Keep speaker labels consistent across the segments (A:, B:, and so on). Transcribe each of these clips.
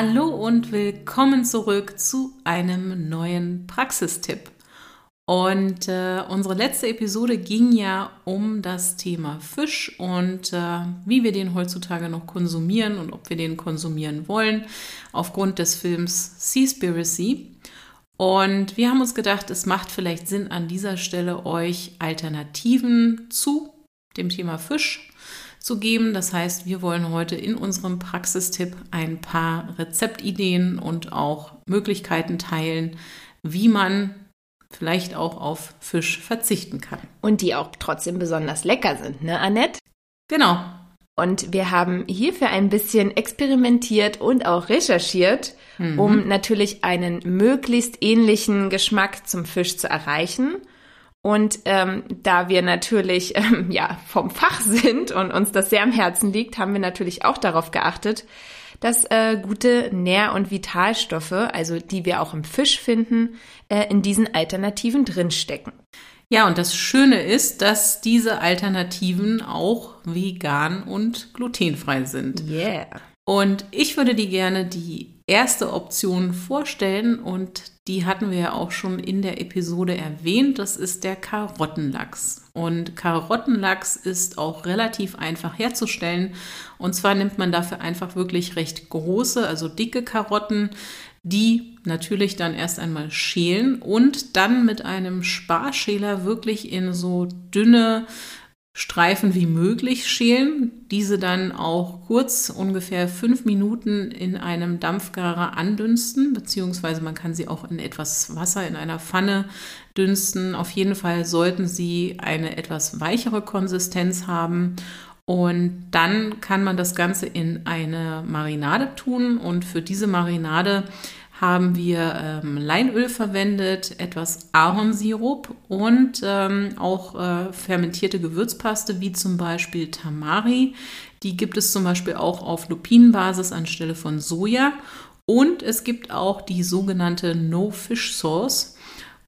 A: Hallo und willkommen zurück zu einem neuen Praxistipp. Und äh, unsere letzte Episode ging ja um das Thema Fisch und äh, wie wir den heutzutage noch konsumieren und ob wir den konsumieren wollen aufgrund des Films Seaspiracy. Und wir haben uns gedacht, es macht vielleicht Sinn an dieser Stelle euch Alternativen zu dem Thema Fisch zu geben. Das heißt, wir wollen heute in unserem Praxistipp ein paar Rezeptideen und auch Möglichkeiten teilen, wie man vielleicht auch auf Fisch verzichten kann.
B: Und die auch trotzdem besonders lecker sind, ne, Annette?
A: Genau.
B: Und wir haben hierfür ein bisschen experimentiert und auch recherchiert, mhm. um natürlich einen möglichst ähnlichen Geschmack zum Fisch zu erreichen und ähm, da wir natürlich ähm, ja vom Fach sind und uns das sehr am Herzen liegt, haben wir natürlich auch darauf geachtet, dass äh, gute Nähr- und Vitalstoffe, also die wir auch im Fisch finden, äh, in diesen Alternativen drinstecken.
A: Ja, und das Schöne ist, dass diese Alternativen auch vegan und glutenfrei sind.
B: Yeah.
A: Und ich würde die gerne die erste Option vorstellen und die hatten wir ja auch schon in der Episode erwähnt. Das ist der Karottenlachs. Und Karottenlachs ist auch relativ einfach herzustellen. Und zwar nimmt man dafür einfach wirklich recht große, also dicke Karotten, die natürlich dann erst einmal schälen und dann mit einem Sparschäler wirklich in so dünne Streifen wie möglich schälen, diese dann auch kurz ungefähr fünf Minuten in einem Dampfgarer andünsten, beziehungsweise man kann sie auch in etwas Wasser in einer Pfanne dünsten. Auf jeden Fall sollten sie eine etwas weichere Konsistenz haben und dann kann man das Ganze in eine Marinade tun und für diese Marinade haben wir ähm, Leinöl verwendet, etwas Ahornsirup und ähm, auch äh, fermentierte Gewürzpaste wie zum Beispiel Tamari. Die gibt es zum Beispiel auch auf Lupinenbasis anstelle von Soja. Und es gibt auch die sogenannte No-Fish Sauce.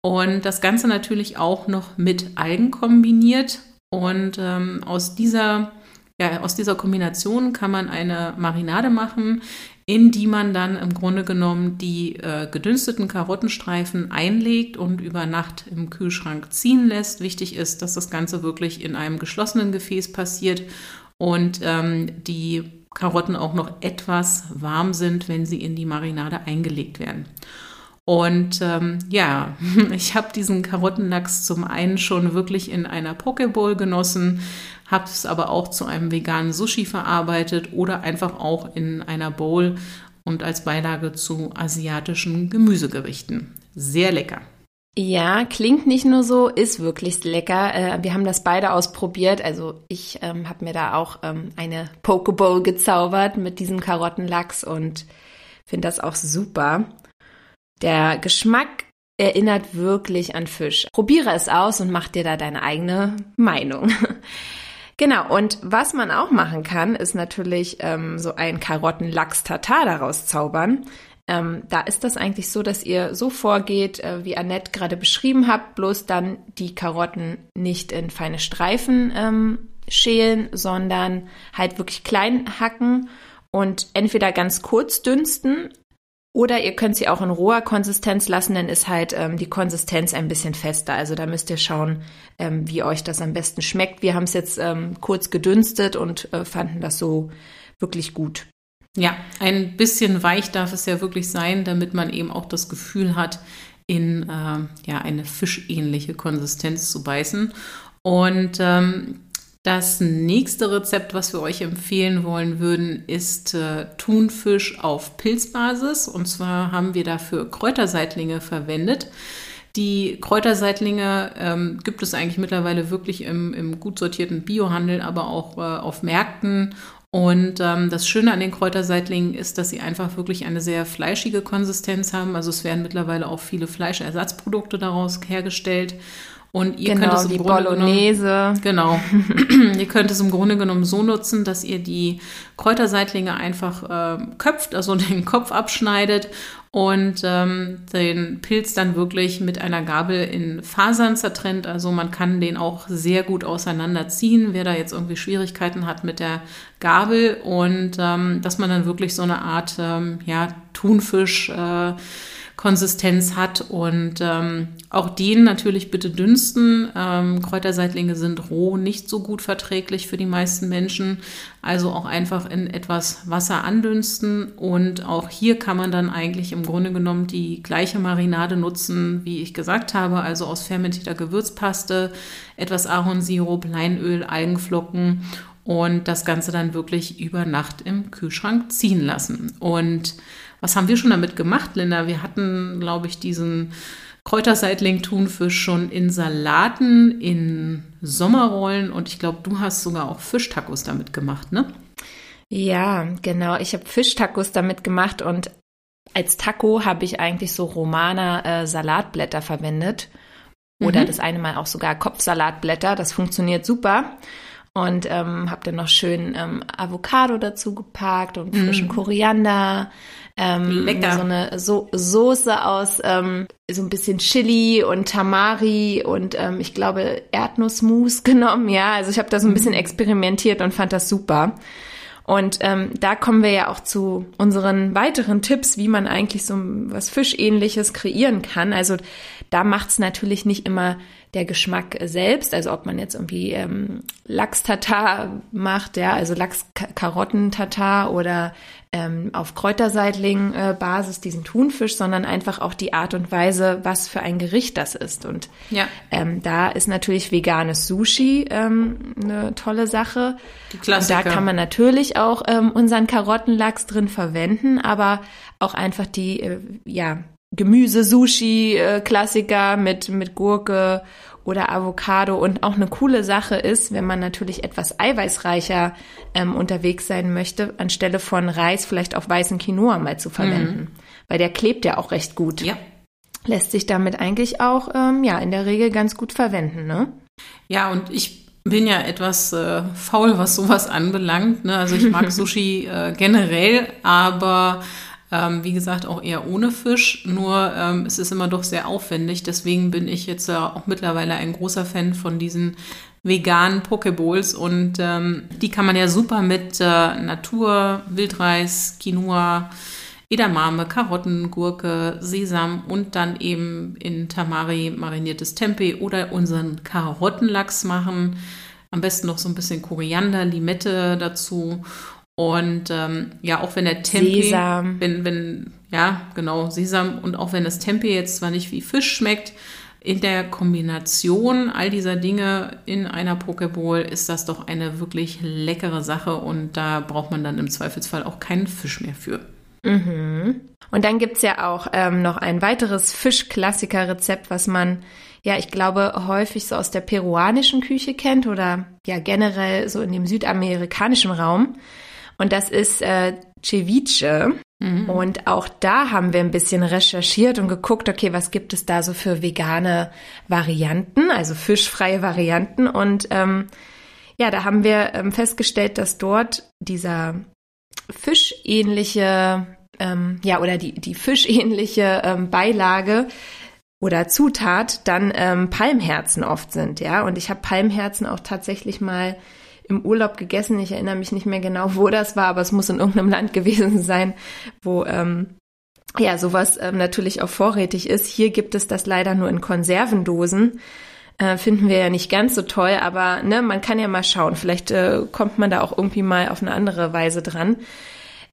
A: Und das Ganze natürlich auch noch mit Algen kombiniert. Und ähm, aus dieser ja, aus dieser Kombination kann man eine Marinade machen, in die man dann im Grunde genommen die äh, gedünsteten Karottenstreifen einlegt und über Nacht im Kühlschrank ziehen lässt. Wichtig ist, dass das Ganze wirklich in einem geschlossenen Gefäß passiert und ähm, die Karotten auch noch etwas warm sind, wenn sie in die Marinade eingelegt werden. Und ähm, ja, ich habe diesen Karottenlachs zum einen schon wirklich in einer Pokeball genossen, habe es aber auch zu einem veganen Sushi verarbeitet oder einfach auch in einer Bowl und als Beilage zu asiatischen Gemüsegerichten. Sehr lecker.
B: Ja, klingt nicht nur so, ist wirklich lecker. Äh, wir haben das beide ausprobiert. Also ich ähm, habe mir da auch ähm, eine Pokeball gezaubert mit diesem Karottenlachs und finde das auch super. Der Geschmack erinnert wirklich an Fisch. Probiere es aus und mach dir da deine eigene Meinung. Genau, und was man auch machen kann, ist natürlich ähm, so ein Karottenlachs-Tatar daraus zaubern. Ähm, da ist das eigentlich so, dass ihr so vorgeht, äh, wie Annette gerade beschrieben habt, bloß dann die Karotten nicht in feine Streifen ähm, schälen, sondern halt wirklich klein hacken und entweder ganz kurz dünsten oder ihr könnt sie auch in roher Konsistenz lassen, dann ist halt ähm, die Konsistenz ein bisschen fester. Also da müsst ihr schauen, ähm, wie euch das am besten schmeckt. Wir haben es jetzt ähm, kurz gedünstet und äh, fanden das so wirklich gut.
A: Ja, ein bisschen weich darf es ja wirklich sein, damit man eben auch das Gefühl hat, in äh, ja, eine fischähnliche Konsistenz zu beißen. Und ähm, das nächste Rezept, was wir euch empfehlen wollen würden, ist äh, Thunfisch auf Pilzbasis. Und zwar haben wir dafür Kräuterseitlinge verwendet. Die Kräuterseitlinge ähm, gibt es eigentlich mittlerweile wirklich im, im gut sortierten Biohandel, aber auch äh, auf Märkten. Und ähm, das Schöne an den Kräuterseitlingen ist, dass sie einfach wirklich eine sehr fleischige Konsistenz haben. Also es werden mittlerweile auch viele Fleischersatzprodukte daraus hergestellt. Und ihr
B: genau,
A: könnt es im
B: die
A: Grunde
B: Bolognese.
A: Genommen, genau. ihr könnt es im Grunde genommen so nutzen, dass ihr die Kräuterseitlinge einfach äh, köpft, also den Kopf abschneidet und ähm, den Pilz dann wirklich mit einer Gabel in Fasern zertrennt. Also man kann den auch sehr gut auseinanderziehen, wer da jetzt irgendwie Schwierigkeiten hat mit der Gabel und ähm, dass man dann wirklich so eine Art ähm, ja, Thunfisch äh, Konsistenz hat. Und ähm, auch den natürlich bitte dünsten. Ähm, Kräuterseitlinge sind roh nicht so gut verträglich für die meisten Menschen. Also auch einfach in etwas Wasser andünsten. Und auch hier kann man dann eigentlich im Grunde genommen die gleiche Marinade nutzen, wie ich gesagt habe. Also aus fermentierter Gewürzpaste, etwas Ahornsirup, Leinöl, Algenflocken und das Ganze dann wirklich über Nacht im Kühlschrank ziehen lassen. Und was haben wir schon damit gemacht, Linda? Wir hatten, glaube ich, diesen Kräuterseitling-Thunfisch schon in Salaten, in Sommerrollen und ich glaube, du hast sogar auch Fischtacos damit gemacht, ne?
B: Ja, genau. Ich habe Fischtacos damit gemacht und als Taco habe ich eigentlich so Romaner äh, Salatblätter verwendet. Oder mhm. das eine Mal auch sogar Kopfsalatblätter. Das funktioniert super. Und ähm, habe dann noch schön ähm, Avocado dazu gepackt und frischen mhm. Koriander, ähm, Lecker. So eine so Soße aus ähm, so ein bisschen Chili und Tamari und ähm, ich glaube Erdnussmus genommen. Ja, also ich habe da so ein bisschen mhm. experimentiert und fand das super. Und ähm, da kommen wir ja auch zu unseren weiteren Tipps, wie man eigentlich so was Fischähnliches kreieren kann. Also da macht's natürlich nicht immer der Geschmack selbst, also ob man jetzt irgendwie ähm, Lachs-Tatar macht, ja, also Lachs-Karotten-Tatar oder ähm, auf Kräuterseitling-Basis äh, diesen Thunfisch, sondern einfach auch die Art und Weise, was für ein Gericht das ist. Und ja. ähm, da ist natürlich veganes Sushi ähm, eine tolle Sache. Die Klassiker. Und da kann man natürlich auch ähm, unseren Karottenlachs drin verwenden, aber auch einfach die, äh, ja, Gemüse-Sushi-Klassiker mit, mit Gurke oder Avocado. Und auch eine coole Sache ist, wenn man natürlich etwas eiweißreicher ähm, unterwegs sein möchte, anstelle von Reis vielleicht auch weißen Quinoa mal zu verwenden. Mhm. Weil der klebt ja auch recht gut. Ja. Lässt sich damit eigentlich auch, ähm, ja, in der Regel ganz gut verwenden, ne?
A: Ja, und ich bin ja etwas äh, faul, was sowas anbelangt. Ne? Also ich mag Sushi äh, generell, aber ähm, wie gesagt, auch eher ohne Fisch, nur ähm, es ist immer doch sehr aufwendig. Deswegen bin ich jetzt äh, auch mittlerweile ein großer Fan von diesen veganen Pokeballs und ähm, die kann man ja super mit äh, Natur, Wildreis, Quinoa, Edamame, Karotten, Gurke, Sesam und dann eben in Tamari mariniertes Tempeh oder unseren Karottenlachs machen. Am besten noch so ein bisschen Koriander, Limette dazu und ähm, ja, auch wenn der Tempeh, Sesam. wenn, wenn, ja, genau, Sesam und auch wenn das Tempeh jetzt zwar nicht wie Fisch schmeckt, in der Kombination all dieser Dinge in einer Pokeball ist das doch eine wirklich leckere Sache und da braucht man dann im Zweifelsfall auch keinen Fisch mehr für.
B: Mhm. Und dann gibt's ja auch ähm, noch ein weiteres Fischklassiker-Rezept, was man, ja, ich glaube, häufig so aus der peruanischen Küche kennt oder ja generell so in dem südamerikanischen Raum. Und das ist äh, Ceviche. Mhm. Und auch da haben wir ein bisschen recherchiert und geguckt, okay, was gibt es da so für vegane Varianten, also fischfreie Varianten. Und ähm, ja, da haben wir ähm, festgestellt, dass dort dieser fischähnliche, ähm, ja, oder die, die fischähnliche ähm, Beilage oder Zutat dann ähm, Palmherzen oft sind, ja. Und ich habe Palmherzen auch tatsächlich mal im Urlaub gegessen. Ich erinnere mich nicht mehr genau, wo das war, aber es muss in irgendeinem Land gewesen sein, wo ähm, ja sowas ähm, natürlich auch vorrätig ist. Hier gibt es das leider nur in Konservendosen. Äh, finden wir ja nicht ganz so toll, aber ne, man kann ja mal schauen. Vielleicht äh, kommt man da auch irgendwie mal auf eine andere Weise dran.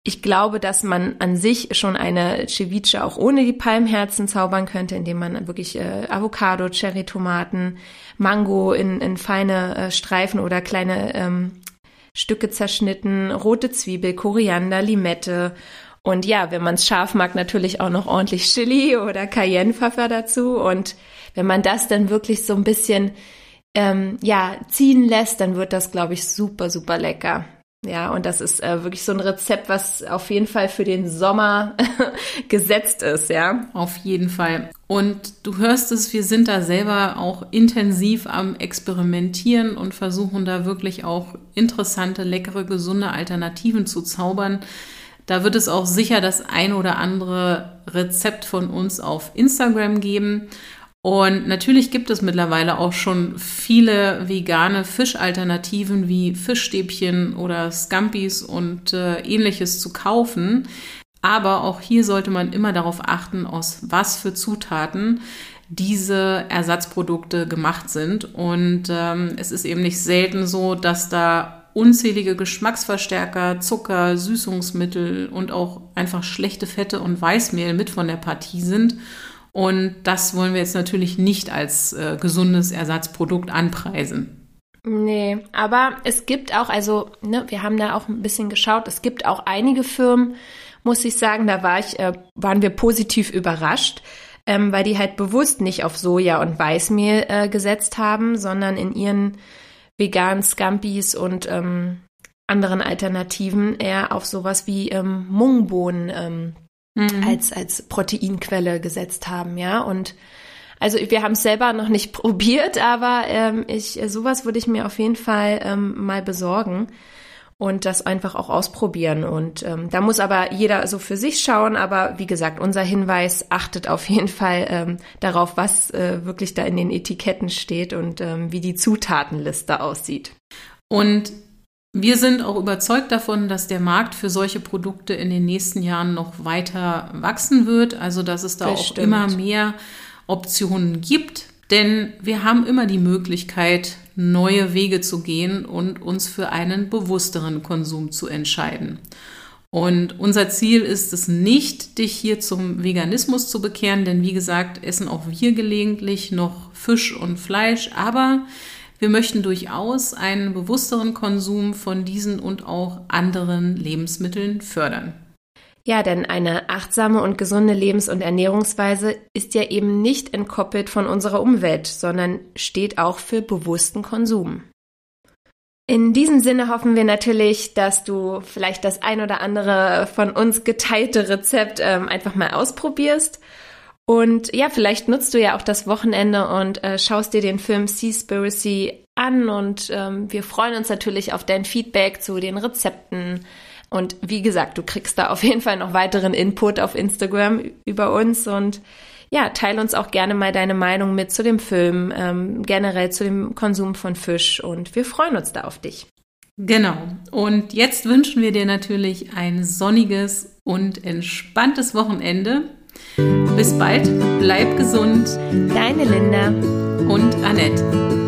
B: Ich glaube, dass man an sich schon eine Ceviche auch ohne die Palmherzen zaubern könnte, indem man wirklich äh, Avocado, Cherry-Tomaten, Mango in, in feine äh, Streifen oder kleine ähm, Stücke zerschnitten, rote Zwiebel, Koriander, Limette und ja, wenn man es scharf mag, natürlich auch noch ordentlich Chili oder Cayennepfeffer dazu. Und wenn man das dann wirklich so ein bisschen ähm, ja ziehen lässt, dann wird das, glaube ich, super, super lecker. Ja, und das ist äh, wirklich so ein Rezept, was auf jeden Fall für den Sommer gesetzt ist, ja.
A: Auf jeden Fall. Und du hörst es, wir sind da selber auch intensiv am Experimentieren und versuchen da wirklich auch interessante, leckere, gesunde Alternativen zu zaubern. Da wird es auch sicher das ein oder andere Rezept von uns auf Instagram geben. Und natürlich gibt es mittlerweile auch schon viele vegane Fischalternativen wie Fischstäbchen oder Scampis und äh, ähnliches zu kaufen. Aber auch hier sollte man immer darauf achten, aus was für Zutaten diese Ersatzprodukte gemacht sind. Und ähm, es ist eben nicht selten so, dass da unzählige Geschmacksverstärker, Zucker, Süßungsmittel und auch einfach schlechte Fette und Weißmehl mit von der Partie sind. Und das wollen wir jetzt natürlich nicht als äh, gesundes Ersatzprodukt anpreisen.
B: Nee, aber es gibt auch, also ne, wir haben da auch ein bisschen geschaut, es gibt auch einige Firmen, muss ich sagen, da war ich, äh, waren wir positiv überrascht, ähm, weil die halt bewusst nicht auf Soja und Weißmehl äh, gesetzt haben, sondern in ihren veganen Scampis und ähm, anderen Alternativen eher auf sowas wie ähm, Mungbohnen ähm, mhm. als, als Proteinquelle gesetzt haben, ja. Und also wir haben es selber noch nicht probiert, aber ähm, ich, sowas würde ich mir auf jeden Fall ähm, mal besorgen und das einfach auch ausprobieren. Und ähm, da muss aber jeder so für sich schauen. Aber wie gesagt, unser Hinweis achtet auf jeden Fall ähm, darauf, was äh, wirklich da in den Etiketten steht und ähm, wie die Zutatenliste aussieht.
A: Und wir sind auch überzeugt davon, dass der Markt für solche Produkte in den nächsten Jahren noch weiter wachsen wird. Also dass es da Bestimmt. auch immer mehr Optionen gibt. Denn wir haben immer die Möglichkeit, neue Wege zu gehen und uns für einen bewussteren Konsum zu entscheiden. Und unser Ziel ist es nicht, dich hier zum Veganismus zu bekehren, denn wie gesagt, essen auch wir gelegentlich noch Fisch und Fleisch, aber wir möchten durchaus einen bewussteren Konsum von diesen und auch anderen Lebensmitteln fördern.
B: Ja, denn eine achtsame und gesunde Lebens- und Ernährungsweise ist ja eben nicht entkoppelt von unserer Umwelt, sondern steht auch für bewussten Konsum. In diesem Sinne hoffen wir natürlich, dass du vielleicht das ein oder andere von uns geteilte Rezept ähm, einfach mal ausprobierst. Und ja, vielleicht nutzt du ja auch das Wochenende und äh, schaust dir den Film Seaspiracy an und ähm, wir freuen uns natürlich auf dein Feedback zu den Rezepten, und wie gesagt, du kriegst da auf jeden Fall noch weiteren Input auf Instagram über uns und ja, teile uns auch gerne mal deine Meinung mit zu dem Film, ähm, generell zu dem Konsum von Fisch und wir freuen uns da auf dich.
A: Genau. Und jetzt wünschen wir dir natürlich ein sonniges und entspanntes Wochenende. Bis bald, bleib gesund.
B: Deine Linda
A: und Annette.